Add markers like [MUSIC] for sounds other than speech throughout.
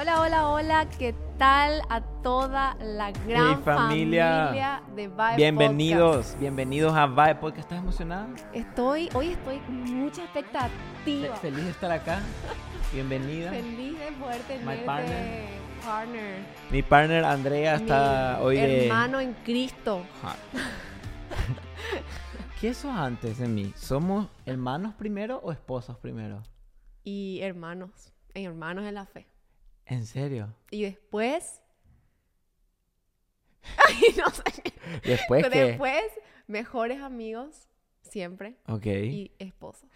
Hola, hola, hola, ¿qué tal a toda la gran Mi familia, familia de Vibe Bienvenidos, Podcast? bienvenidos a Vibe Podcast. ¿Estás emocionada? Estoy, hoy estoy con mucha expectativa. Feliz de estar acá. Bienvenida. Feliz de poder tenerte, partner. partner. Mi partner Andrea está mi hoy de... hermano en Cristo. [LAUGHS] ¿Qué sos antes de mí? ¿Somos hermanos primero o esposos primero? y hermanos, hermanos en la fe. ¿En serio? Y después... [LAUGHS] Ay, no sé. Después que... Después, mejores amigos, siempre, Ok. y esposos.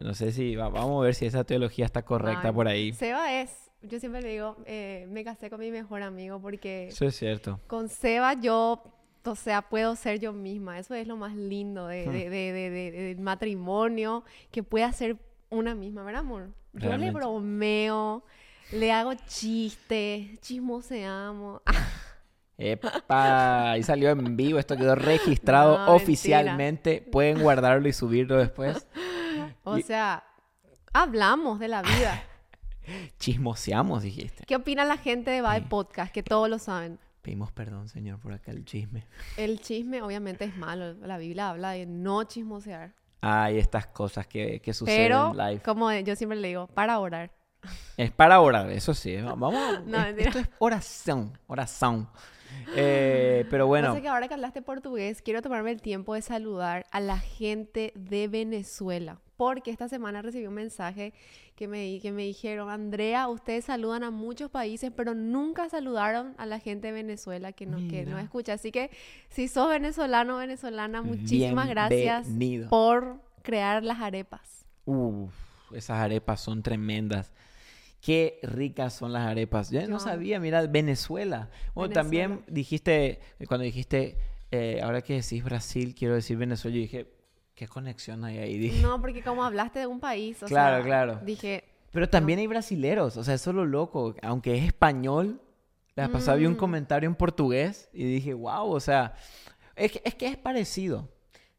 No sé si... va- Vamos a ver si esa teología está correcta Ay, por ahí. Seba es, yo siempre le digo, eh, me casé con mi mejor amigo porque Eso es cierto. con Seba yo, o sea, puedo ser yo misma. Eso es lo más lindo de, Hmm. de- de- de- de- del matrimonio, que pueda ser una misma, ¿verdad, amor? Yo le Realmente. bromeo, le hago chistes, chismoseamos. [LAUGHS] Epa, ahí salió en vivo, esto quedó registrado [LAUGHS] No, mentira. oficialmente. Pueden guardarlo y subirlo después. [LAUGHS] o Y- sea, hablamos de la vida. Chismoseamos, dijiste. ¿Qué opina la gente de Vibe Sí. Podcast? Que todos lo saben. Pedimos perdón, señor, por acá el chisme. El chisme obviamente es malo. La Biblia habla de no chismosear. Hay estas cosas que, que suceden Pero, en live. como yo siempre le digo, para orar. Es para orar, eso sí. Vamos, [LAUGHS] No, es- esto es oración, oración. Eh, pero bueno, Pasa que ahora que hablaste portugués, quiero tomarme el tiempo de saludar a la gente de Venezuela. Porque esta semana recibí un mensaje que me, que me dijeron, Andrea, ustedes saludan a muchos países, pero nunca saludaron a la gente de Venezuela que nos, que nos escucha. Así que si sos venezolano o venezolana, muchísimas gracias por crear las arepas. Uf, esas arepas son tremendas. Qué ricas son las arepas. Yo Yo no sabía, mira, Venezuela. Bueno, también Venezuela. dijiste, cuando dijiste, eh, ahora que decís Brasil, quiero decir Venezuela, yo dije, ¿qué conexión hay ahí? Dije, No, porque como hablaste de un país, o Claro, sea, claro. dije, Pero también hay brasileros, o sea, eso es lo loco. Aunque es español, la pasada vi un Mm. comentario en portugués y dije, wow, o sea, es que es, que es parecido.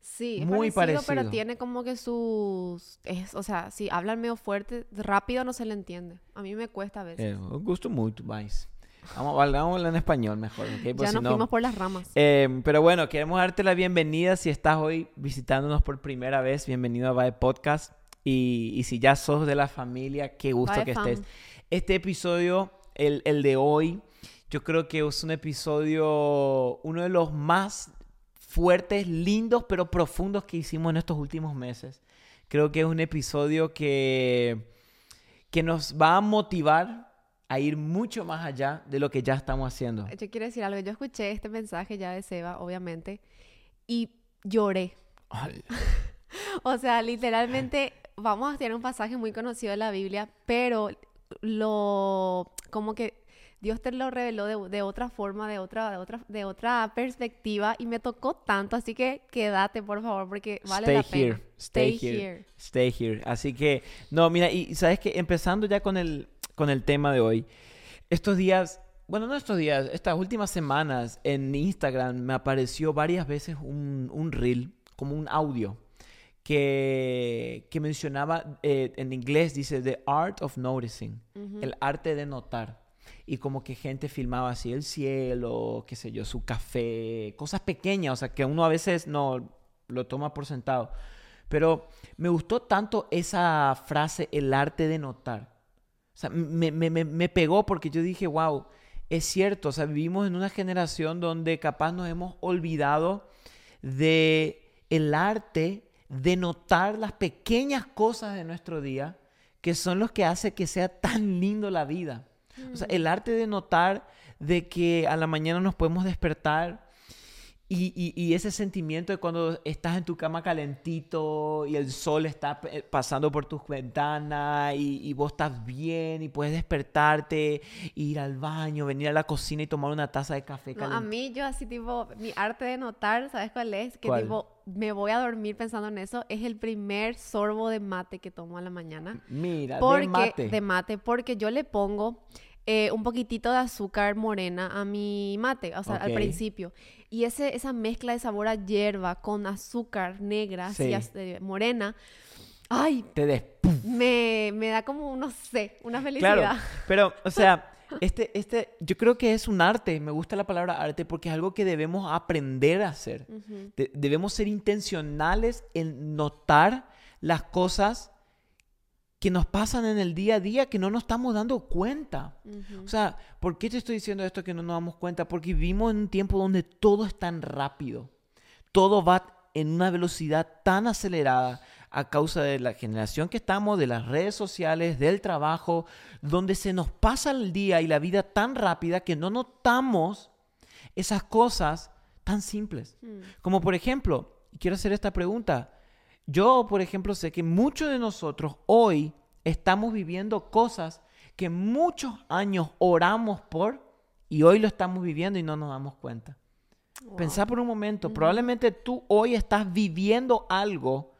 Sí, es Muy parecido, pero tiene como que sus... Es, o sea, si hablan medio fuerte, rápido no se le entiende. A mí me cuesta a veces. Eh, gusto mucho, mais. Vamos, hablar en español mejor, ¿ok? Pues ya si nos no- fuimos por las ramas. Eh, pero bueno, queremos darte la bienvenida si estás hoy visitándonos por primera vez. Bienvenido a Vibe Podcast. Y, y si ya sos de la familia, qué gusto que fam. estés. Este episodio, el, el de hoy, yo creo que es un episodio, uno de los más fuertes, lindos, pero profundos que hicimos en estos últimos meses. Creo que es un episodio que, que nos va a motivar a ir mucho más allá de lo que ya estamos haciendo. Yo quiero decir algo. Yo escuché este mensaje ya de Seba, obviamente, y lloré. [LAUGHS] O sea, literalmente, vamos a tener un pasaje muy conocido de la Biblia, pero lo... como que Dios te lo reveló de, de otra forma, de otra, de, otra, de otra perspectiva, y me tocó tanto, así que quédate, por favor, porque vale stay la pena. here, stay, here, stay here. Así que, no, mira, y sabes que empezando ya con el, con el tema de hoy, estos días, bueno, no estos días, estas últimas semanas en Instagram me apareció varias veces un, un reel, como un audio, que, que mencionaba, eh, en inglés dice, The Art of Noticing, el arte de notar. Y como que gente filmaba así el cielo, qué sé yo, su café, cosas pequeñas, o sea, que uno a veces no lo toma por sentado. Pero me gustó tanto esa frase, el arte de notar. O sea, me, me- me- pegó porque yo dije, wow, es cierto, o sea, vivimos en una generación donde capaz nos hemos olvidado de el arte de notar las pequeñas cosas de nuestro día que son los que hace que sea tan lindo la vida. O sea, el arte de notar de que a la mañana nos podemos despertar y, y- y ese sentimiento de cuando estás en tu cama calentito y el sol está eh, pasando por tus ventanas y, y vos estás bien y puedes despertarte, ir al baño, venir a la cocina y tomar una taza de café No, a mí yo así tipo, mi arte de notar, ¿sabes cuál es? Que ¿Cuál? tipo, me voy a dormir pensando en eso, es el primer sorbo de mate que tomo a la mañana. Mira, Porque, de mate. de mate, porque yo le pongo eh, un poquitito de azúcar morena a mi mate, o sea, al principio. Y ese, esa mezcla de sabor a hierba con azúcar negra, Sí. eh, morena, ay, Te des... me, me da como, no sé, una felicidad. Claro, pero, o sea, este, este, yo creo que es un arte, me gusta la palabra arte porque es algo que debemos aprender a hacer. Ujú. De- debemos ser intencionales en notar las cosas que nos pasan en el día a día que no nos estamos dando cuenta. Ujú. O sea, ¿por qué te estoy diciendo esto que no nos damos cuenta? Porque vivimos en un tiempo donde todo es tan rápido. Todo va en una velocidad tan acelerada a causa de la generación que estamos, de las redes sociales, del trabajo, donde se nos pasa el día y la vida tan rápida que no notamos esas cosas tan simples. Mm. Como por ejemplo, y quiero hacer esta pregunta. Yo, por ejemplo, sé que muchos de nosotros hoy estamos viviendo cosas que muchos años oramos por y hoy lo estamos viviendo y no nos damos cuenta. Wow. Pensá por un momento, probablemente tú hoy estás viviendo algo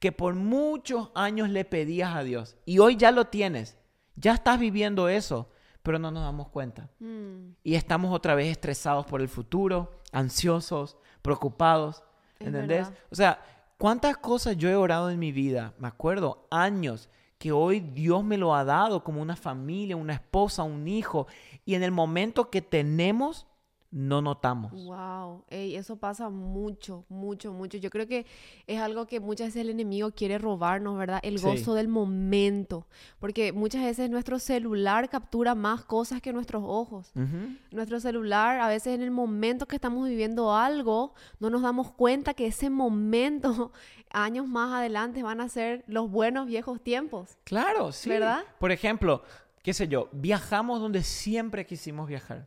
que por muchos años le pedías a Dios y hoy ya lo tienes. Ya estás viviendo eso, pero no nos damos cuenta. Mm. Y estamos otra vez estresados por el futuro, ansiosos, preocupados. ¿Entendés? O sea, ¿cuántas cosas yo he orado en mi vida? Me acuerdo, años, que hoy Dios me lo ha dado como una familia, una esposa, un hijo. Y en el momento que tenemos, no notamos. Wow, Ey, eso pasa mucho, mucho, mucho. Yo creo que es algo que muchas veces el enemigo quiere robarnos, ¿verdad? El Sí. gozo del momento. Porque muchas veces nuestro celular captura más cosas que nuestros ojos. Nuestro celular, a veces en el momento que estamos viviendo algo, no nos damos cuenta que ese momento, [LAUGHS] años más adelante, van a ser los buenos viejos tiempos. Claro, sí. ¿Verdad? Por ejemplo, qué sé yo, viajamos donde siempre quisimos viajar.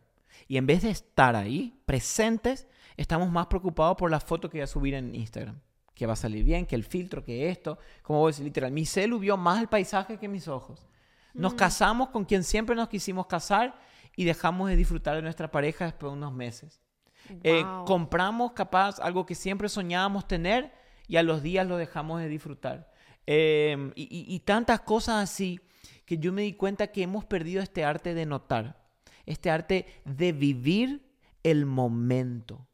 Y en vez de estar ahí, presentes, estamos más preocupados por la foto que voy a subir en Instagram. Que va a salir bien, que el filtro, que esto. Como voy a decir, literal, mi celu vio más el paisaje que mis ojos. Nos casamos con quien siempre nos quisimos casar y dejamos de disfrutar de nuestra pareja después de unos meses. Eh, compramos capaz algo que siempre soñábamos tener y a los días lo dejamos de disfrutar. Eh, y, y- y tantas cosas así que yo me di cuenta que hemos perdido este arte de notar, este arte de vivir el momento,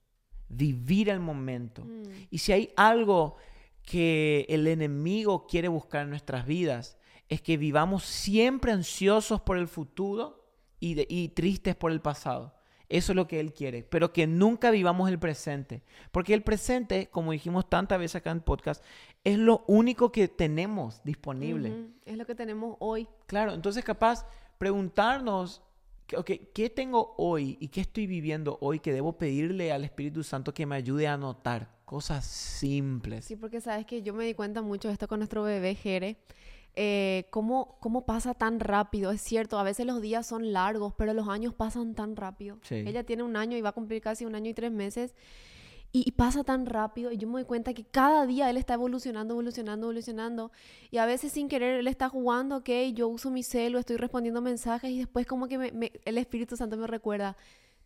vivir el momento. Mm. Y si hay algo que el enemigo quiere buscar en nuestras vidas, es que vivamos siempre ansiosos por el futuro y, de- y tristes por el pasado. Eso es lo que él quiere, pero que nunca vivamos el presente. Porque el presente, como dijimos tantas veces acá en el podcast, es lo único que tenemos disponible. Es lo que tenemos hoy. Claro, entonces capaz preguntarnos, que- ok, ¿qué tengo hoy y qué estoy viviendo hoy que debo pedirle al Espíritu Santo que me ayude a notar? Cosas simples. Sí, porque sabes que yo me di cuenta mucho de esto con nuestro bebé Jere. eh, cómo, cómo pasa tan rápido. Es cierto, a veces los días son largos, pero los años pasan tan rápido. Sí. Ella tiene un año y va a cumplir casi un año y tres meses. Y, y pasa tan rápido. Y yo me doy cuenta que cada día él está evolucionando, evolucionando, evolucionando. Y a veces sin querer él está jugando, ok, yo uso mi celo, estoy respondiendo mensajes y después como que me- me- el Espíritu Santo me recuerda,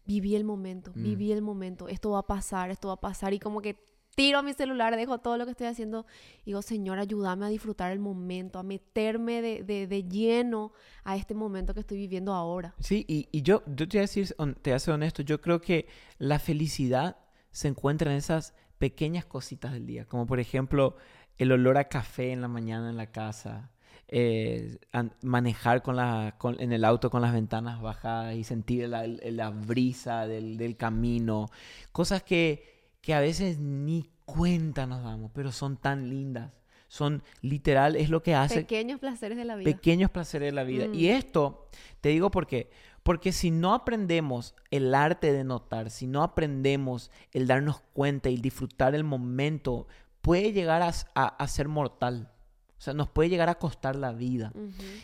viví el momento, Mm. viví el momento, esto va a pasar, esto va a pasar. Y como que tiro mi celular, dejo todo lo que estoy haciendo y digo, Señor, ayúdame a disfrutar el momento, a meterme de, de- de lleno a este momento que estoy viviendo ahora. Sí, y, y yo, yo te voy a decir, te voy a ser honesto, yo creo que la felicidad se encuentra en esas pequeñas cositas del día, como por ejemplo el olor a café en la mañana en la casa, eh, an- manejar con la, con- en el auto con las ventanas bajadas y sentir la, la brisa del, del camino, cosas que, que a veces ni cuenta nos damos, pero son tan lindas, son literal, es lo que hace Pequeños placeres de la vida. pequeños placeres de la vida. Mm. Y esto, te digo por qué. Porque si no aprendemos el arte de notar, si no aprendemos el darnos cuenta y disfrutar el momento, puede llegar a, s- a- a ser mortal. O sea, nos puede llegar a costar la vida.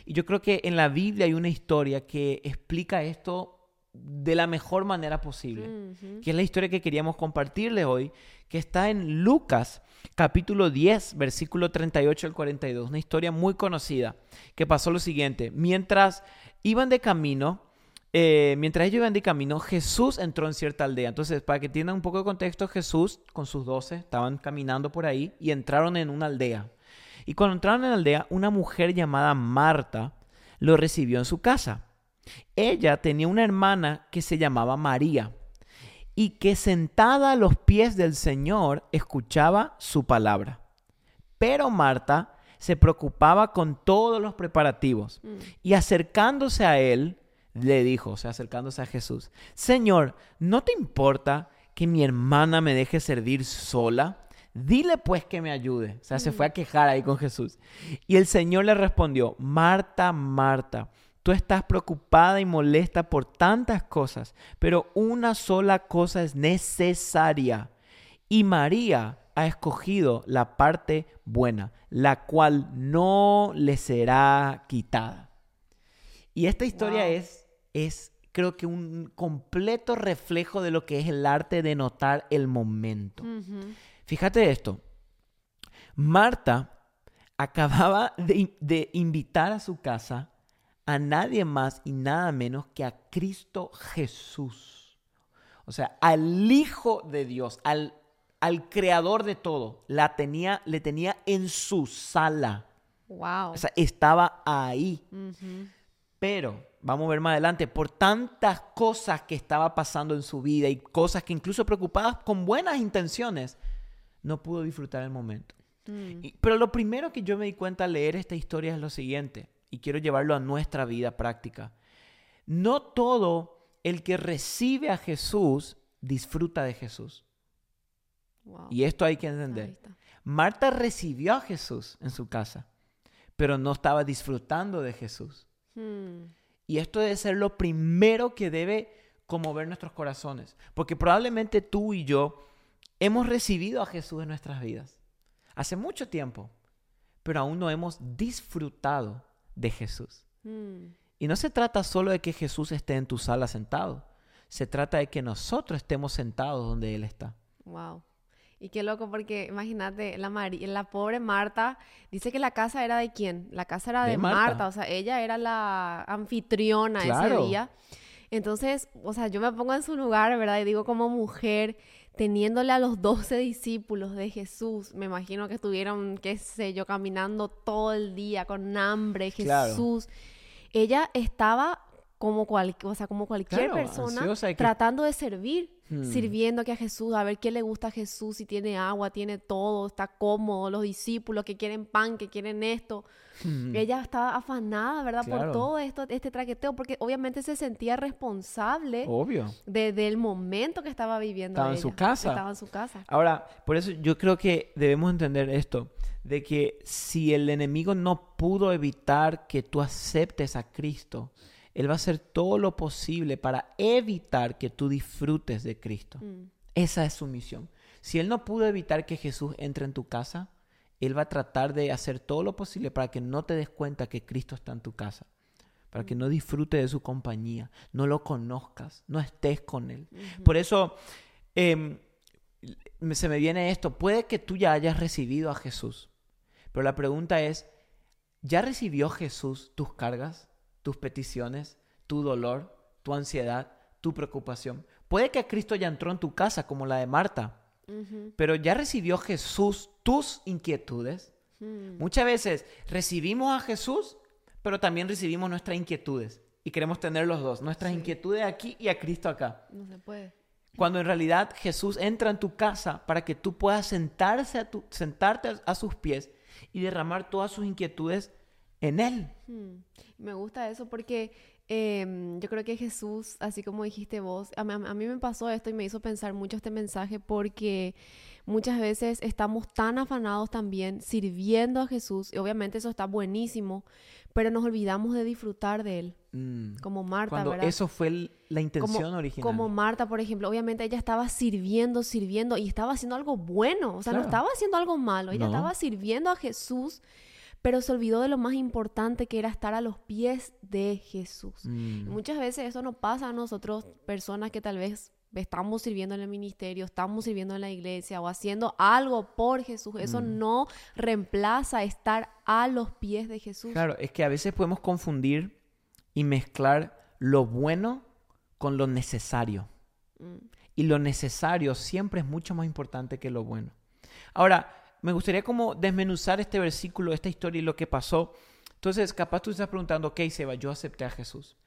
Y yo creo que en la Biblia hay una historia que explica esto de la mejor manera posible que es la historia que queríamos compartirles hoy, que está en Lucas capítulo 10, versículo 38 al 42, una historia muy conocida, que pasó lo siguiente, mientras iban de camino, eh, mientras ellos iban de camino, Jesús entró en cierta aldea. Entonces, para que tengan un poco de contexto, Jesús con sus doce estaban caminando por ahí y entraron en una aldea. Y cuando entraron en la aldea, una mujer llamada Marta lo recibió en su casa. Ella tenía una hermana que se llamaba María y que sentada a los pies del Señor escuchaba su palabra. Pero Marta se preocupaba con todos los preparativos Mm. y acercándose a él, le dijo, o sea, acercándose a Jesús, Señor, ¿no te importa que mi hermana me deje servir sola? Dile pues que me ayude. O sea, se fue a quejar ahí con Jesús. Y el Señor le respondió, Marta, Marta, tú estás preocupada y molesta por tantas cosas, pero una sola cosa es necesaria. Y María ha escogido la parte buena, la cual no le será quitada. Y esta historia Wow. es, es, creo que un completo reflejo de lo que es el arte de notar el momento. Fíjate esto. Marta acababa de, de invitar a su casa a nadie más y nada menos que a Cristo Jesús. O sea, al Hijo de Dios, al, al Creador de todo. La tenía, le tenía en su sala. Wow. O sea, estaba ahí. Pero, vamos a ver más adelante, por tantas cosas que estaba pasando en su vida y cosas que incluso preocupadas con buenas intenciones, no pudo disfrutar el momento. Mm. Y- pero lo primero que yo me di cuenta al leer esta historia es lo siguiente, y quiero llevarlo a nuestra vida práctica. No todo el que recibe a Jesús disfruta de Jesús. Wow. Y esto hay que entender. Marta recibió a Jesús en su casa, pero no estaba disfrutando de Jesús. Hmm. Y esto debe ser lo primero que debe conmover nuestros corazones. Porque probablemente tú y yo hemos recibido a Jesús en nuestras vidas. Hace mucho tiempo. Pero aún no hemos disfrutado de Jesús. Hmm. Y no se trata solo de que Jesús esté en tu sala sentado. Se trata de que nosotros estemos sentados donde Él está. Wow. Y qué loco porque imagínate, la, Mari- la pobre Marta dice que la casa era de quién? La casa era de, De Marta. Marta. o sea, ella era la anfitriona Claro. ese día. Entonces, o sea, yo me pongo en su lugar, ¿verdad? Y digo como mujer, teniéndole a los doce discípulos de Jesús, me imagino que estuvieron, qué sé yo, caminando todo el día con hambre, Claro. Jesús. Ella estaba como, cual, o sea, como cualquier Claro, persona ansiosa que- tratando de servir Hmm. sirviendo que a Jesús, a ver qué le gusta a Jesús, si tiene agua, tiene todo, está cómodo, los discípulos que quieren pan, que quieren esto. Hmm. Ella estaba afanada, ¿verdad? Claro. Por todo esto, este traqueteo, porque obviamente se sentía responsable Obvio. de- del momento que estaba viviendo. Estaba en su casa. Estaba en su casa. Ahora, por eso yo creo que debemos entender esto, de que si el enemigo no pudo evitar que tú aceptes a Cristo, él va a hacer todo lo posible para evitar que tú disfrutes de Cristo. Mm, Esa es su misión. Si él no pudo evitar que Jesús entre en tu casa, él va a tratar de hacer todo lo posible para que no te des cuenta que Cristo está en tu casa, para que no disfrutes de su compañía, no lo conozcas, no estés con él. Por eso em, se me viene esto, puede que tú ya hayas recibido a Jesús, pero la pregunta es, ¿ya recibió Jesús tus cargas, tus peticiones, tu dolor, tu ansiedad, tu preocupación? Puede que Cristo ya entró en tu casa como la de Marta, pero ¿ya recibió Jesús tus inquietudes? mm. Muchas veces recibimos a Jesús, pero también recibimos nuestras inquietudes y queremos tener los dos, nuestras Sí. inquietudes aquí y a Cristo acá. No se puede. Cuando en realidad Jesús entra en tu casa para que tú puedas sentarse a tu- sentarte a, a sus pies y derramar todas sus inquietudes en Él. Hmm. Me gusta eso porque em, yo creo que Jesús, así como dijiste vos, a mí, a mí me pasó esto y me hizo pensar mucho este mensaje porque muchas veces estamos tan afanados también sirviendo a Jesús y obviamente eso está buenísimo, pero nos olvidamos de disfrutar de Él, Mm. como Marta, Cuando ¿verdad? eso fue el- la intención como, original. como Marta, por ejemplo, obviamente ella estaba sirviendo, sirviendo y estaba haciendo algo bueno, o sea, no estaba haciendo algo malo, ella No. estaba sirviendo a Jesús, pero se olvidó de lo más importante que era estar a los pies de Jesús. Mm. Y muchas veces eso nos pasa a nosotros, personas que tal vez estamos sirviendo en el ministerio, estamos sirviendo en la iglesia o haciendo algo por Jesús. Eso Mm. no reemplaza estar a los pies de Jesús. Claro, es que a veces podemos confundir y mezclar lo bueno con lo necesario. Mm. Y lo necesario siempre es mucho más importante que lo bueno. Ahora, me gustaría como desmenuzar este versículo, esta historia y lo que pasó. Entonces, capaz tú estás preguntando, ok, Seba, yo acepté a Jesús.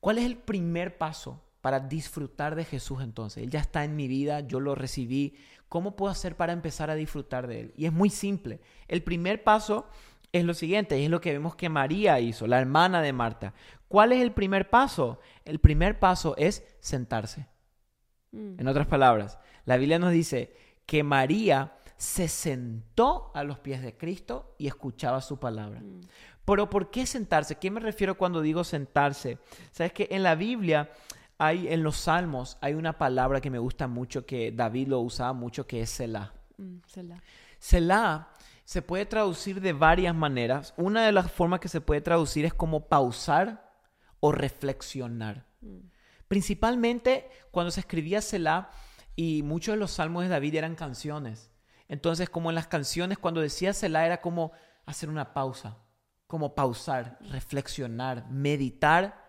¿Cuál es el primer paso para disfrutar de Jesús entonces? Él ya está en mi vida, yo lo recibí. ¿Cómo puedo hacer para empezar a disfrutar de Él? Y es muy simple. El primer paso es lo siguiente, es lo que vemos que María hizo, la hermana de Marta. ¿Cuál es el primer paso? El primer paso es sentarse. Mm. En otras palabras, la Biblia nos dice que María se sentó a los pies de Cristo y escuchaba su palabra. Mm. Pero ¿por qué sentarse? ¿Qué me refiero cuando digo sentarse? Sabes que en la Biblia hay en los Salmos hay una palabra que me gusta mucho que David lo usaba mucho que es Selah. Mm, Selah. Selah se puede traducir de varias maneras. Una de las formas que se puede traducir es como pausar o reflexionar. Mm. Principalmente cuando se escribía Selah y muchos de los salmos de David eran canciones. Entonces, como en las canciones, cuando decía Selah era como hacer una pausa, como pausar, reflexionar, meditar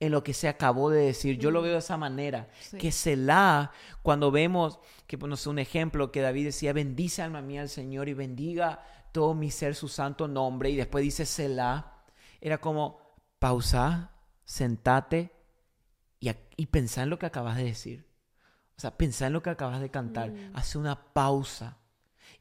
en lo que se acabó de decir. Yo lo veo de esa manera. Sí. Que Selah, cuando vemos, que pues, no sé, un ejemplo que David decía, bendice alma mía al Señor y bendiga todo mi ser su santo nombre. Y después dice Selah. Era como pausa, sentate y, y pensá en lo que acabas de decir. O sea, pensá en lo que acabas de cantar. Mm. Hace una pausa.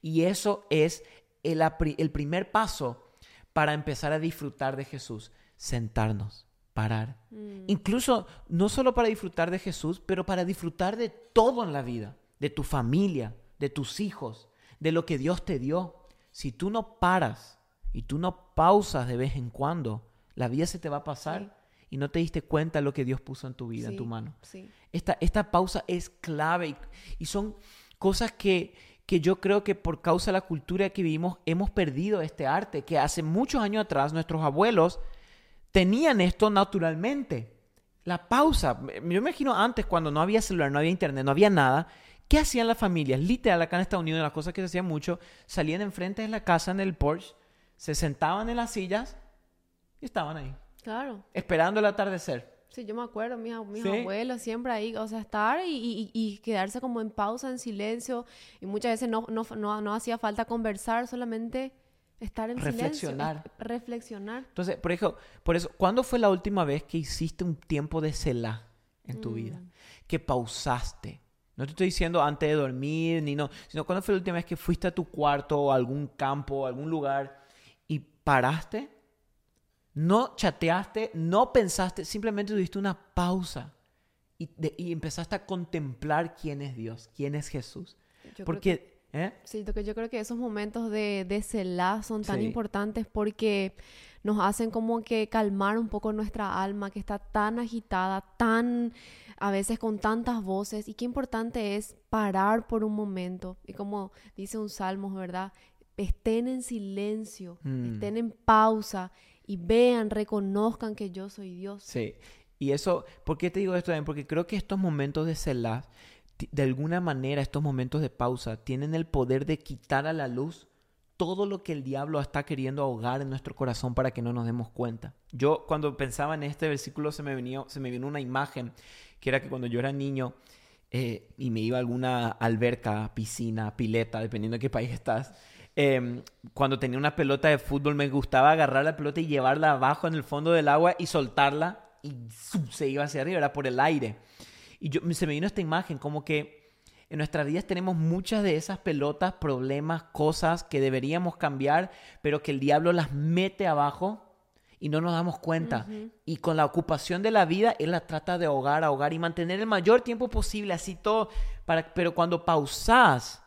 Y eso es el, el primer paso para empezar a disfrutar de Jesús. Sentarnos, parar. Mm. Incluso no solo para disfrutar de Jesús, pero para disfrutar de todo en la vida, de tu familia, de tus hijos, de lo que Dios te dio. Si tú no paras y tú no pausas de vez en cuando, la vida se te va a pasar y no te diste cuenta de lo que Dios puso en tu vida, en tu mano. Sí. Esta, esta pausa es clave y, y son cosas que, que yo creo que por causa de la cultura que vivimos hemos perdido este arte, que hace muchos años atrás nuestros abuelos tenían esto naturalmente. La pausa. Yo me imagino antes cuando no había celular, no había internet, no había nada. ¿Qué hacían las familias? Literal, acá en Estados Unidos, las cosas que se hacían mucho, salían enfrente de la casa en el porche, se sentaban en las sillas y estaban ahí, Claro. esperando el atardecer. Sí, yo me acuerdo, mis, mis Sí. abuelos siempre ahí, o sea, estar y, y- y quedarse como en pausa, en silencio, y muchas veces no, no, no, no hacía falta conversar, solamente estar en Reflexionar. silencio. Reflexionar. Entonces, por eso, por eso, ¿cuándo fue la última vez que hiciste un tiempo de celá en tu vida? Mm. Que pausaste. No te estoy diciendo antes de dormir, ni no, sino cuándo fue la última vez que fuiste a tu cuarto o a algún campo, a algún lugar y paraste, no chateaste, no pensaste, simplemente tuviste una pausa y, de- y empezaste a contemplar quién es Dios, quién es Jesús. Yo Porque, ¿eh? Sí, lo que yo creo que esos momentos de, de Selah son tan Sí. importantes porque nos hacen como que calmar un poco nuestra alma que está tan agitada, tan a veces con tantas voces y qué importante es parar por un momento y como dice un salmo, ¿verdad? Estén en silencio, Mm. estén en pausa y vean, reconozcan que yo soy Dios. Sí, y eso, ¿por qué te digo esto también? Porque creo que estos momentos de ti- de alguna manera, estos momentos de pausa, tienen el poder de quitar a la luz todo lo que el diablo está queriendo ahogar en nuestro corazón para que no nos demos cuenta. Yo cuando pensaba en este versículo se me, venía, se me vino una imagen que era que cuando yo era niño eh, y me iba a alguna alberca, piscina, pileta, dependiendo de qué país estás, em, cuando tenía una pelota de fútbol me gustaba agarrar la pelota y llevarla abajo en el fondo del agua y soltarla y se iba hacia arriba, era por el aire. Y yo, se me vino esta imagen como que en nuestras vidas tenemos muchas de esas pelotas, problemas, cosas que deberíamos cambiar, pero que el diablo las mete abajo y no nos damos cuenta. Y con la ocupación de la vida, él la trata de ahogar, ahogar y mantener el mayor tiempo posible, así todo. Para, pero cuando pausas,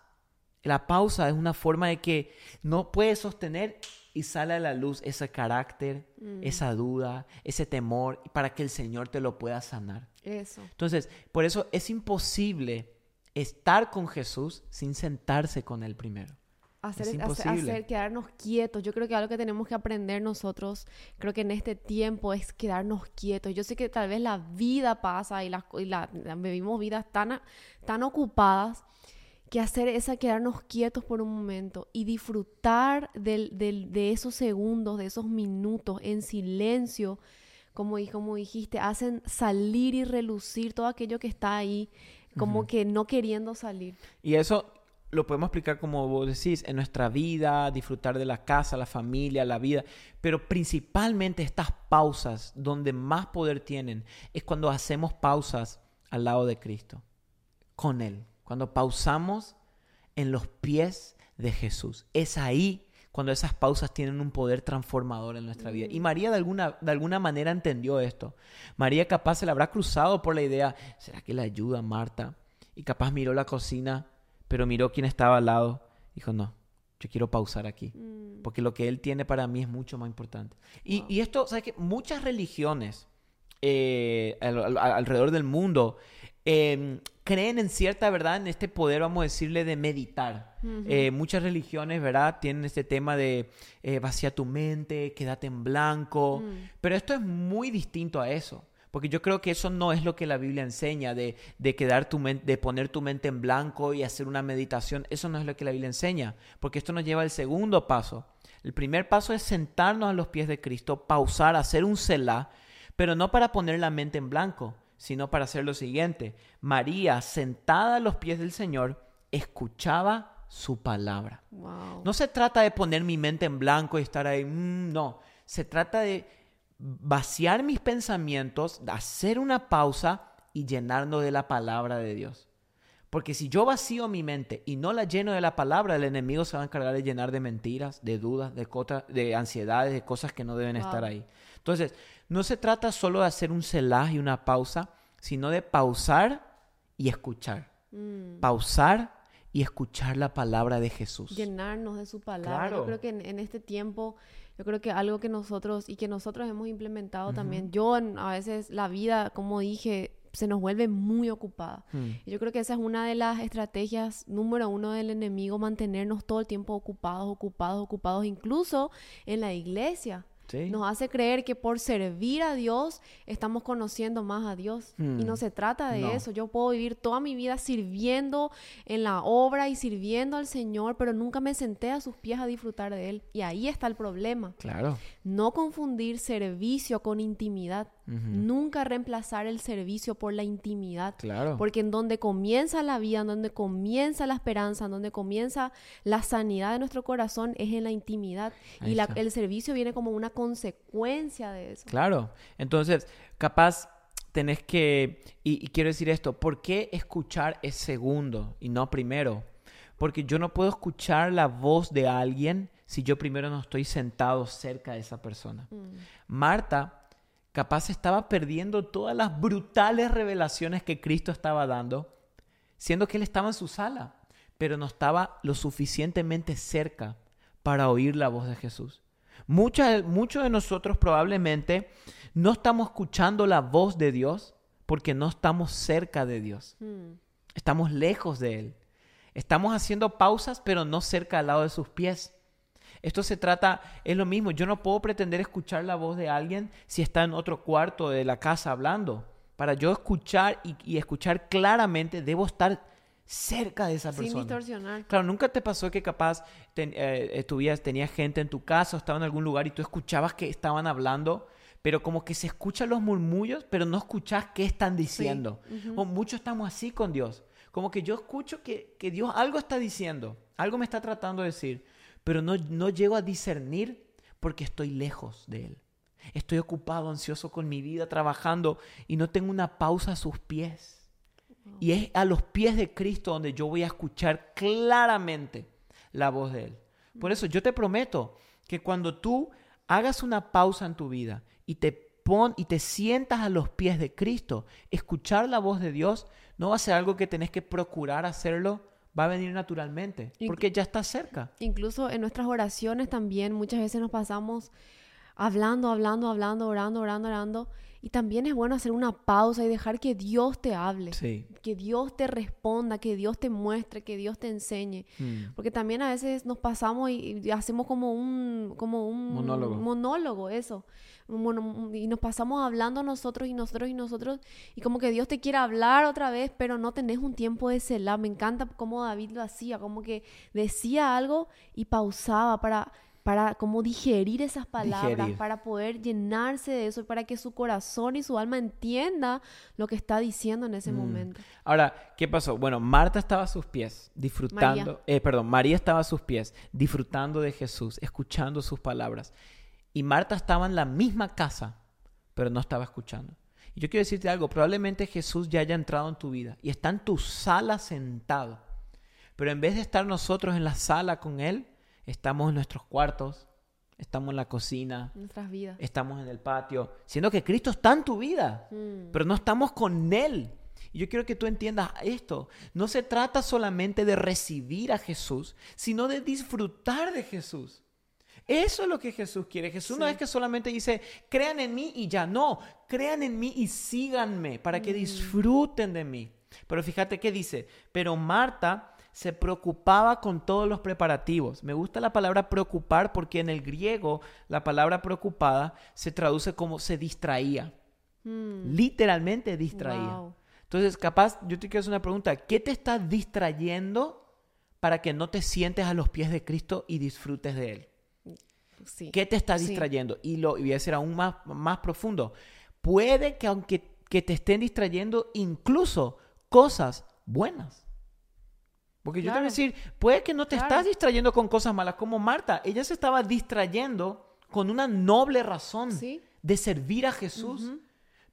la pausa es una forma de que no puedes sostener y sale a la luz ese carácter, Mm. esa duda, ese temor, para que el Señor te lo pueda sanar. Eso. Entonces, por eso es imposible estar con Jesús sin sentarse con Él primero. Hacer, Es hacer- imposible. hacer- quedarnos quietos. Yo creo que algo que tenemos que aprender nosotros, creo que en este tiempo es quedarnos quietos. Yo sé que tal vez la vida pasa y, las, co- y la, la- vivimos vidas tan ocupadas que hacer esa quedarnos quietos por un momento y disfrutar del, del- de esos segundos, de esos minutos en silencio, como, como dijiste, hacen salir y relucir todo aquello que está ahí, como que no queriendo salir. Y eso lo podemos explicar como vos decís, en nuestra vida, disfrutar de la casa, la familia, la vida, pero principalmente estas pausas donde más poder tienen es cuando hacemos pausas al lado de Cristo, con Él, cuando pausamos en los pies de Jesús. Es ahí cuando esas pausas tienen un poder transformador en nuestra vida. Y María de alguna, de alguna manera entendió esto. María capaz se la habrá cruzado por la idea, ¿será que le ayuda Marta? Y capaz miró la cocina, pero miró quién estaba al lado. Dijo, no, yo quiero pausar aquí. Mm. Porque lo que Él tiene para mí es mucho más importante. Y, y esto, ¿sabes qué? Muchas religiones eh, al- al- alrededor del mundo eh, creen en cierta verdad en este poder, vamos a decirle, de meditar. Eh, muchas religiones, ¿verdad? Tienen este tema de eh, vacía tu mente, quédate en blanco. Mm. Pero esto es muy distinto a eso. Porque yo creo que eso no es lo que la Biblia enseña, de, de quedar tu de poner tu mente en blanco y hacer una meditación. Eso no es lo que la Biblia enseña. Porque esto nos lleva al segundo paso. El primer paso es sentarnos a los pies de Cristo, pausar, hacer un selah, pero no para poner la mente en blanco, sino para hacer lo siguiente. María, sentada a los pies del Señor, escuchaba su palabra. Wow. No se trata de poner mi mente en blanco y estar ahí, mm, no. Se trata de vaciar mis pensamientos, de hacer una pausa y llenarnos de la palabra de Dios. Porque si yo vacío mi mente y no la lleno de la palabra, el enemigo se va a encargar de llenar de mentiras, de dudas, de, de ansiedades, de cosas que no deben Wow. estar ahí. Entonces, no se trata solo de hacer un selah y una pausa, sino de pausar y escuchar. Mm. Pausar y escuchar la palabra de Jesús. llenarnos de su palabra. Claro. Yo creo que en, en este tiempo, yo creo que algo que nosotros y que nosotros hemos implementado también, yo en- a veces la vida, como dije, se nos vuelve muy ocupada. Hmm. Y Yo creo que esa es una de las estrategias número uno del enemigo, mantenernos todo el tiempo ocupados, ocupados, ocupados, incluso en la iglesia. Sí. Nos hace creer que por servir a Dios estamos conociendo más a Dios. Y no se trata de No. eso. Yo puedo vivir toda mi vida sirviendo en la obra y sirviendo al Señor, pero nunca me senté a sus pies a disfrutar de Él. Y ahí está el problema. Claro. No confundir servicio con intimidad. Nunca reemplazar el servicio por la intimidad. Claro. Porque en donde comienza la vida, en donde comienza la esperanza, en donde comienza la sanidad de nuestro corazón es en la intimidad. Ahí y la- el servicio viene como una consecuencia de eso. Claro. Entonces, capaz tenés que, y, y quiero decir esto, ¿por qué escuchar es segundo y no primero? Porque yo no puedo escuchar la voz de alguien si yo primero no estoy sentado cerca de esa persona. Mm. Marta capaz estaba perdiendo todas las brutales revelaciones que Cristo estaba dando, siendo que él estaba en su sala, pero no estaba lo suficientemente cerca para oír la voz de Jesús. Mucha- Muchos de nosotros probablemente no estamos escuchando la voz de Dios porque no estamos cerca de Dios. Mm. Estamos lejos de Él. Estamos haciendo pausas, pero no cerca al lado de sus pies. Esto se trata, es lo mismo, yo no puedo pretender escuchar la voz de alguien si está en otro cuarto de la casa hablando. Para yo escuchar y, y escuchar claramente, debo estar cerca de esa Sin persona. distorsionar. Claro, nunca te pasó que capaz ten- eh, tenías gente en tu casa o estaba en algún lugar y tú escuchabas que estaban hablando, pero como que se escuchan los murmullos, pero no escuchas qué están diciendo. O muchos estamos así con Dios. Como que yo escucho que, que Dios algo está diciendo, algo me está tratando de decir, pero no, no llego a discernir porque estoy lejos de Él. Estoy ocupado, ansioso con mi vida, trabajando y no tengo una pausa a sus pies. Y es a los pies de Cristo donde yo voy a escuchar claramente la voz de Él. Por eso yo te prometo que cuando tú hagas una pausa en tu vida y te pon y te sientas a los pies de Cristo, escuchar la voz de Dios no va a ser algo que tenés que procurar hacerlo, va a venir naturalmente, porque ya está cerca. Incluso en nuestras oraciones también muchas veces nos pasamos hablando, hablando, hablando, orando, orando, orando. Y también es bueno hacer una pausa y dejar que Dios te hable, Sí. que Dios te responda, que Dios te muestre, que Dios te enseñe. Mm. Porque también a veces nos pasamos y, y hacemos como un, como un Monólogo. monólogo, eso. Y nos pasamos hablando nosotros y nosotros y nosotros. Y como que Dios te quiere hablar otra vez, pero no tenés un tiempo de celar. Me encanta cómo David lo hacía, como que decía algo y pausaba para, para como digerir esas palabras, Digerir. para poder llenarse de eso, para que su corazón y su alma entienda lo que está diciendo en ese Mm. momento. Ahora, ¿qué pasó? Bueno, Marta estaba a sus pies, disfrutando, eh, perdón, María estaba a sus pies, disfrutando de Jesús, escuchando sus palabras. Y Marta estaba en la misma casa, pero no estaba escuchando. Y yo quiero decirte algo, probablemente Jesús ya haya entrado en tu vida y está en tu sala sentado. Pero en vez de estar nosotros en la sala con Él, estamos en nuestros cuartos, estamos en la cocina, Nuestras vidas. estamos en el patio, siendo que Cristo está en tu vida, Mm. pero no estamos con Él. Y yo quiero que tú entiendas esto. No se trata solamente de recibir a Jesús, sino de disfrutar de Jesús. Eso es lo que Jesús quiere. Jesús no es que solamente dice, crean en mí y ya. No, crean en mí y síganme para que disfruten de mí. Pero fíjate qué dice, pero Marta se preocupaba con todos los preparativos. Me gusta la palabra preocupar porque en el griego la palabra preocupada se traduce como se distraía. Mm. Literalmente distraía. Wow. Entonces, capaz, yo te quiero hacer una pregunta. ¿Qué te está distrayendo para que no te sientes a los pies de Cristo y disfrutes de Él? Sí. ¿Qué te está Sí. distrayendo? Y lo y voy a ser aún más, más profundo. Puede que aunque que te estén distrayendo incluso cosas buenas. Porque yo te voy a Claro. decir, puede que no te Claro. estás distrayendo con cosas malas, como Marta. Ella se estaba distrayendo con una noble razón Sí. de servir a Jesús. Ujú.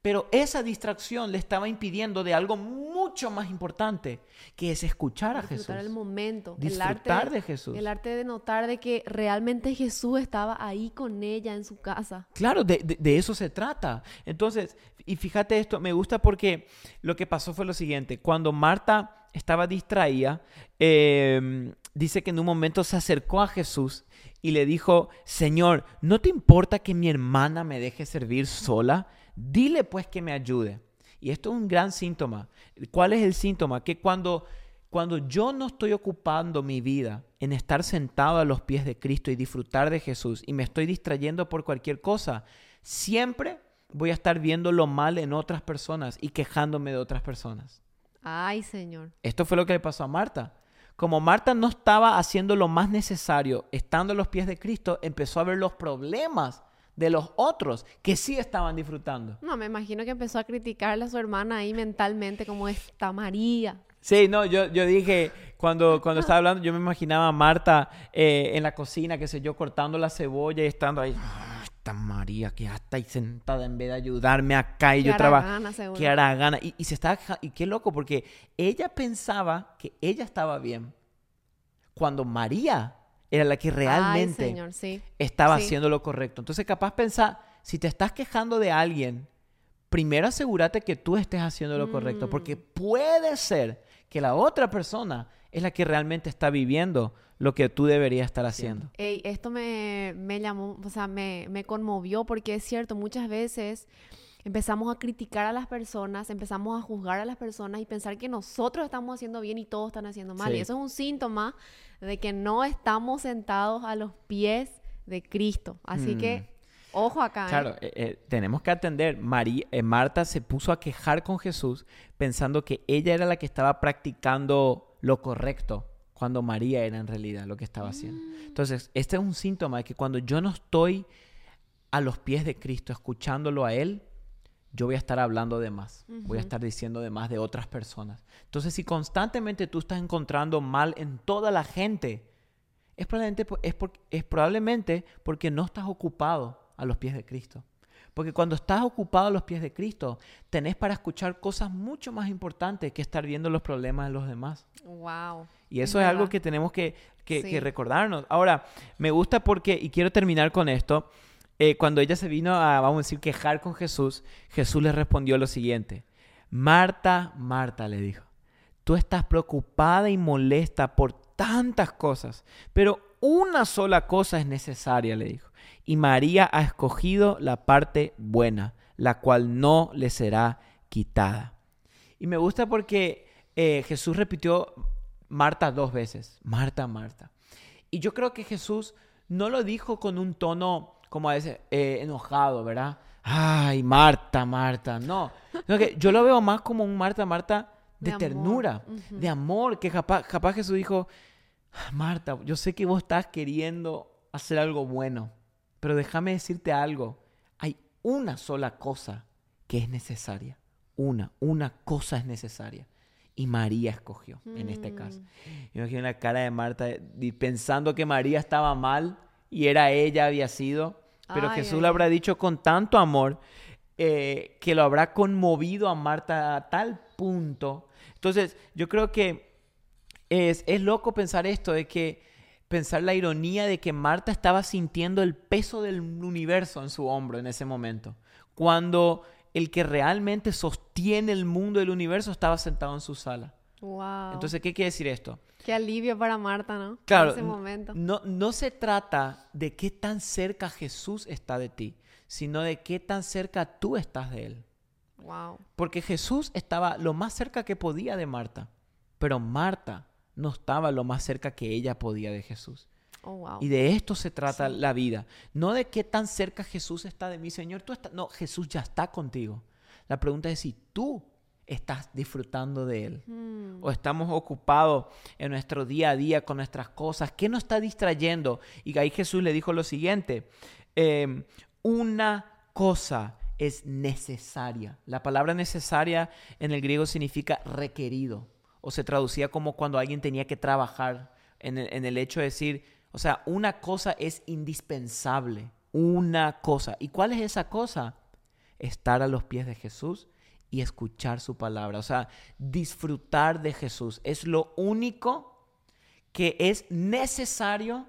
Pero esa distracción le estaba impidiendo de algo mucho más importante, que es escuchar a Jesús. Disfrutar el momento. Disfrutar el arte, de Jesús. El arte de notar de que realmente Jesús estaba ahí con ella en su casa. Claro, de, de- de eso se trata. Entonces, y fíjate esto, me gusta porque lo que pasó fue lo siguiente. Cuando Marta estaba distraída, eh, dice que en un momento se acercó a Jesús y le dijo, Señor, ¿no te importa que mi hermana me deje servir sola? Dile pues que me ayude. Y esto es un gran síntoma. ¿Cuál es el síntoma? Que cuando, cuando yo no estoy ocupando mi vida en estar sentado a los pies de Cristo y disfrutar de Jesús y me estoy distrayendo por cualquier cosa, siempre voy a estar viendo lo mal en otras personas y quejándome de otras personas. Ay, Señor. Esto fue lo que le pasó a Marta. Como Marta no estaba haciendo lo más necesario, estando a los pies de Cristo, empezó a ver los problemas de los otros que sí estaban disfrutando. No, me imagino que empezó a criticarle a su hermana ahí mentalmente como esta María. Sí, no, yo, yo dije, cuando, cuando estaba hablando, yo me imaginaba a Marta eh, en la cocina, qué sé yo, cortando la cebolla y estando ahí. "Ah, Esta María que ya está ahí sentada en vez de ayudarme acá y Qué yo trabajo. Que hará gana. Y, y se estaba Y qué loco, porque ella pensaba que ella estaba bien. Cuando María era la que realmente Ay, Señor, sí. estaba Sí. haciendo lo correcto. Entonces, capaz pensar, si te estás quejando de alguien, primero asegúrate que tú estés haciendo lo correcto, Mm. porque puede ser que la otra persona es la que realmente está viviendo lo que tú deberías estar haciendo. Ey, esto me, me llamó, o sea, me, me conmovió porque es cierto, muchas veces empezamos a criticar a las personas, empezamos a juzgar a las personas y pensar que nosotros estamos haciendo bien y todos están haciendo mal. Sí. Y eso es un síntoma de que no estamos sentados a los pies de Cristo. Así que, ojo acá. ¿eh? Mm. Claro, eh, eh, tenemos que atender. María, eh, Marta se puso a quejar con Jesús pensando que ella era la que estaba practicando lo correcto cuando María era en realidad lo que estaba haciendo. Mm. Entonces, este es un síntoma de que cuando yo no estoy a los pies de Cristo, escuchándolo a Él, yo voy a estar hablando de más, voy a estar diciendo de más de otras personas. Entonces, si constantemente tú estás encontrando mal en toda la gente, es probablemente, es por- es probablemente porque no estás ocupado a los pies de Cristo. Porque cuando estás ocupado a los pies de Cristo, tenés para escuchar cosas mucho más importantes que estar viendo los problemas de los demás. Wow. Y Es eso es, algo que tenemos que, que- Sí. que recordarnos. Ahora, me gusta porque, y quiero terminar con esto, eh, cuando ella se vino a, vamos a decir, quejar con Jesús, Jesús le respondió lo siguiente. Marta, Marta, le dijo, tú estás preocupada y molesta por tantas cosas, pero una sola cosa es necesaria, le dijo. Y María ha escogido la parte buena, la cual no le será quitada. Y me gusta porque eh, Jesús repitió Marta dos veces. Marta, Marta. Y yo creo que Jesús no lo dijo con un tono como a veces eh, enojado, ¿verdad? Ay, Marta, Marta. No. Que yo lo veo más como un Marta, Marta de, ternura, de amor, que capaz, capaz Jesús dijo, Marta, yo sé que vos estás queriendo hacer algo bueno, pero déjame decirte algo. Hay una sola cosa que es necesaria. Una, una cosa es necesaria. Y María escogió en este caso. Yo imagino la cara de Marta pensando que María estaba mal y era ella, había sido. Pero Ay, Jesús ay, lo habrá dicho con tanto amor eh, que lo habrá conmovido a Marta a tal punto. Entonces, yo creo que es, es loco pensar esto, de que pensar la ironía de que Marta estaba sintiendo el peso del universo en su hombro en ese momento, cuando el que realmente sostiene el mundo del universo estaba sentado en su sala. Wow. Entonces, ¿qué quiere decir esto? Qué alivio para Marta, ¿no? Claro, En ese momento. No, no se trata de qué tan cerca Jesús está de ti, sino de qué tan cerca tú estás de Él. Wow. Porque Jesús estaba lo más cerca que podía de Marta, pero Marta no estaba lo más cerca que ella podía de Jesús. Oh, wow. Y de esto se trata Sí. la vida. No de qué tan cerca Jesús está de mí, Señor. Tú estás... No, Jesús ya está contigo. La pregunta es si tú estás disfrutando de Él. Mm. O estamos ocupados en nuestro día a día con nuestras cosas. ¿Qué nos está distrayendo? Y ahí Jesús le dijo lo siguiente. em, una cosa es necesaria. La palabra necesaria en el griego significa requerido. O se traducía como cuando alguien tenía que trabajar en el, en el hecho de decir, o sea, una cosa es indispensable. Una cosa. ¿Y cuál es esa cosa? Estar a los pies de Jesús y escuchar su palabra. O sea, disfrutar de Jesús. Es lo único que es necesario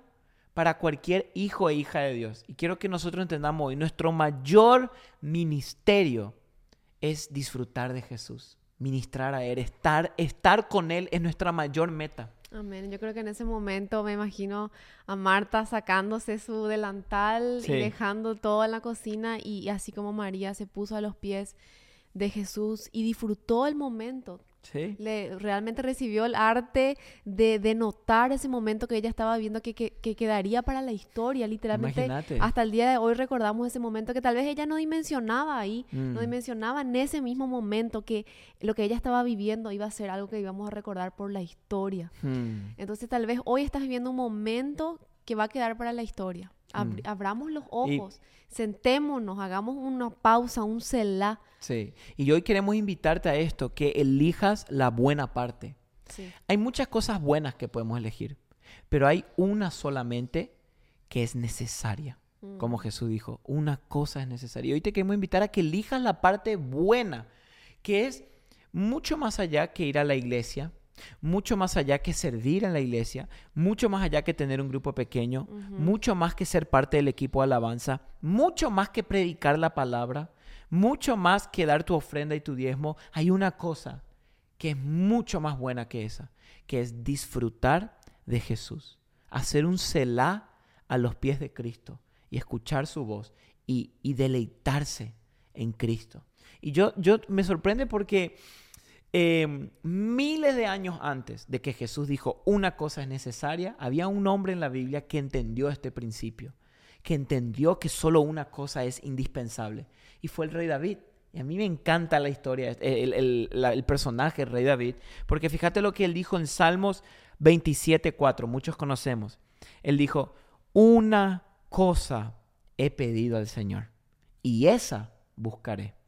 para cualquier hijo e hija de Dios. Y quiero que nosotros entendamos hoy, nuestro mayor ministerio es disfrutar de Jesús, ministrar a Él, estar, estar con Él es nuestra mayor meta. Amén. Yo creo que en ese momento me imagino a Marta sacándose su delantal Sí. y dejando todo en la cocina y así como María se puso a los pies de Jesús y disfrutó el momento. Sí. Le, realmente recibió el arte de, de notar ese momento que ella estaba viendo que, que- que quedaría para la historia. Literalmente, Imagínate. hasta el día de hoy recordamos ese momento que tal vez ella no dimensionaba ahí, no Mm. dimensionaba en ese mismo momento que lo que ella estaba viviendo iba a ser algo que íbamos a recordar por la historia. Hmm. Entonces tal vez hoy estás viviendo un momento que va a quedar para la historia. Mm. Abramos los Y- ojos, sentémonos, hagamos una pausa, un celá. Sí. Y hoy queremos invitarte a esto, que elijas la buena parte. Sí. Hay muchas cosas buenas que podemos elegir, pero hay una solamente que es necesaria. Mm. Como Jesús dijo, una cosa es necesaria. Y hoy te queremos invitar a que elijas la parte buena, que es mucho más allá que ir a la iglesia, mucho más allá que servir en la iglesia, mucho más allá que tener un grupo pequeño, mucho más que ser parte del equipo de alabanza, mucho más que predicar la palabra, mucho más que dar tu ofrenda y tu diezmo. Hay una cosa que es mucho más buena que esa, que es disfrutar de Jesús, hacer un celá a los pies de Cristo y escuchar su voz y, y deleitarse en Cristo. Y yo, yo me sorprende porque eh, miles de años antes de que Jesús dijo una cosa es necesaria, había un hombre en la Biblia que entendió este principio, que entendió que solo una cosa es indispensable, y fue el rey David. Y a mí me encanta la historia, el, el personaje, el rey David, porque fíjate lo que él dijo en Salmos 27.4, muchos conocemos. Él dijo, una cosa he pedido al Señor, y esa buscaré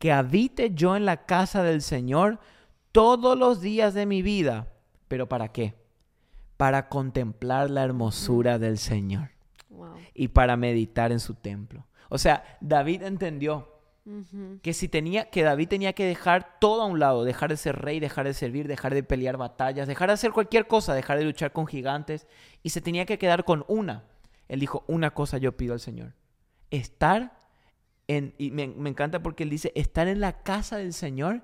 que habite yo en la casa del Señor todos los días de mi vida. ¿Pero para qué? Para contemplar la hermosura del Señor Wow. y para meditar en su templo. O sea, David entendió que si tenía que David tenía que dejar todo a un lado, dejar de ser rey, dejar de servir, dejar de pelear batallas, dejar de hacer cualquier cosa, dejar de luchar con gigantes y se tenía que quedar con una. Él dijo, una cosa yo pido al Señor, estar en, y me, me encanta porque él dice, estar en la casa del Señor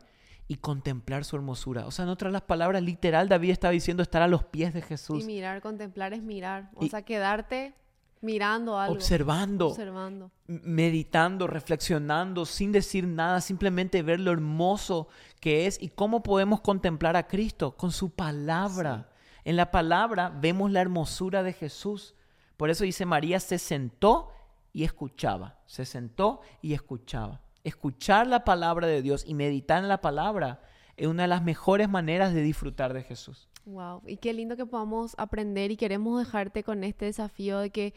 y contemplar su hermosura. O sea, en otras las palabras, literal, David estaba diciendo estar a los pies de Y Jesús, mirar, contemplar es mirar. O Y- sea, quedarte mirando algo. observando, Observando. meditando, reflexionando, sin decir nada, simplemente ver lo hermoso que es y cómo podemos contemplar a Cristo con su palabra. En la palabra vemos la hermosura de Jesús. Por eso dice María se sentó y escuchaba, se sentó y escuchaba. Escuchar la palabra de Dios y meditar en la palabra es una de las mejores maneras de disfrutar de Jesús. Wow, y qué lindo que podamos aprender y queremos dejarte con este desafío de que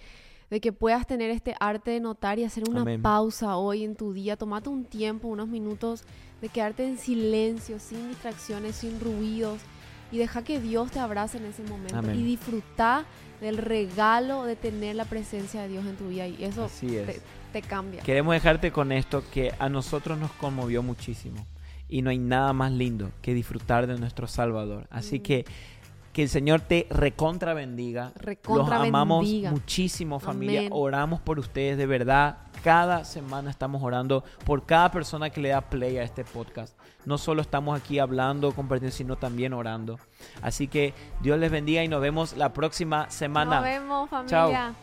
de que puedas tener este arte de notar y hacer una Amén. pausa hoy en tu día, tomate un tiempo, unos minutos de quedarte en silencio, sin distracciones, sin ruidos y deja que Dios te abrace en ese momento Amén. y disfruta del regalo de tener la presencia de Dios en tu vida y eso Así es. te, te cambia. Queremos dejarte con esto que a nosotros nos conmovió muchísimo. Y no hay nada más lindo que disfrutar de nuestro Salvador. Así Mm. que Que el Señor te recontra bendiga. Recontra Los amamos bendiga. muchísimo, familia. Amén. Oramos por ustedes, de verdad. Cada semana estamos orando por cada persona que le da play a este podcast. No solo estamos aquí hablando, compartiendo, sino también orando. Así que Dios les bendiga y nos vemos la próxima semana. Nos vemos, Chao. familia.